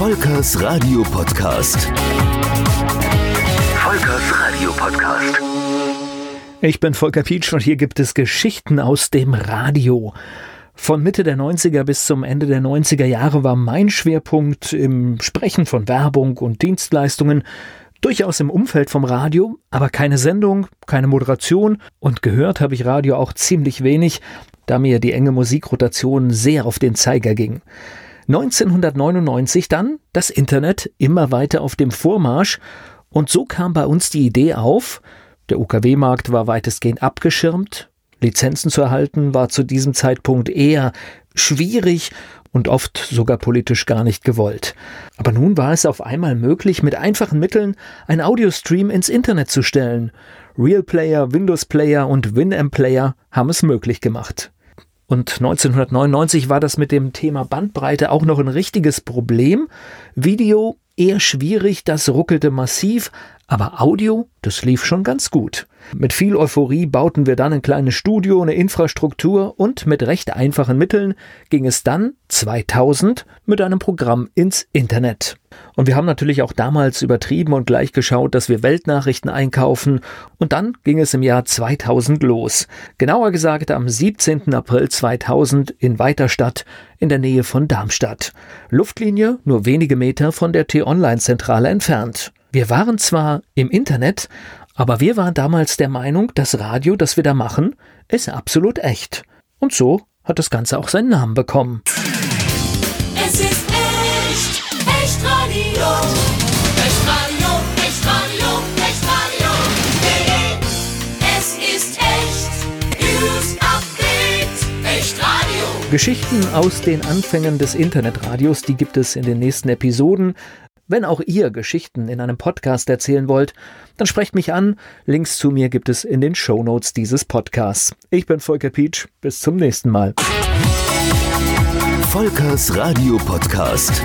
Volkers Radio Podcast. Volkers Radio Podcast. Ich bin Volker Pietsch und hier gibt es Geschichten aus dem Radio. Von Mitte der 90er bis zum Ende der 90er Jahre war mein Schwerpunkt im Sprechen von Werbung und Dienstleistungen, durchaus im Umfeld vom Radio, aber keine Sendung, keine Moderation und gehört habe ich Radio auch ziemlich wenig, da mir die enge Musikrotation sehr auf den Zeiger ging. 1999 dann das Internet immer weiter auf dem Vormarsch und so kam bei uns die Idee auf, der UKW-Markt war weitestgehend abgeschirmt, Lizenzen zu erhalten war zu diesem Zeitpunkt eher schwierig und oft sogar politisch gar nicht gewollt. Aber nun war es auf einmal möglich, mit einfachen Mitteln ein Audiostream ins Internet zu stellen. Real Player, Windows Player und Winamp Player haben es möglich gemacht. Und 1999 war das mit dem Thema Bandbreite auch noch ein richtiges Problem. Video eher schwierig, das ruckelte massiv, aber Audio, das lief schon ganz gut. Mit viel Euphorie bauten wir dann ein kleines Studio, eine Infrastruktur und mit recht einfachen Mitteln ging es dann 2000 mit einem Programm ins Internet. Und wir haben natürlich auch damals übertrieben und gleich geschaut, dass wir Weltnachrichten einkaufen und dann ging es im Jahr 2000 los. Genauer gesagt am 17. April 2000 in Weiterstadt in der Nähe von Darmstadt. Luftlinie nur wenige Meter von der T-Online-Zentrale entfernt. Wir waren zwar im Internet, aber wir waren damals der Meinung, das Radio, das wir da machen, ist absolut echt. Und so hat das Ganze auch seinen Namen bekommen. Es ist echt, echt Radio. Echt Radio, echt Radio, echt Radio. Hey, Es ist echt, News Update, echt Radio. Geschichten aus den Anfängen des Internetradios, die gibt es in den nächsten Episoden. Wenn auch ihr Geschichten in einem Podcast erzählen wollt, dann sprecht mich an. Links zu mir gibt es in den Shownotes dieses Podcasts. Ich bin Volker Pietsch. Bis zum nächsten Mal. Volkers Radio Podcast.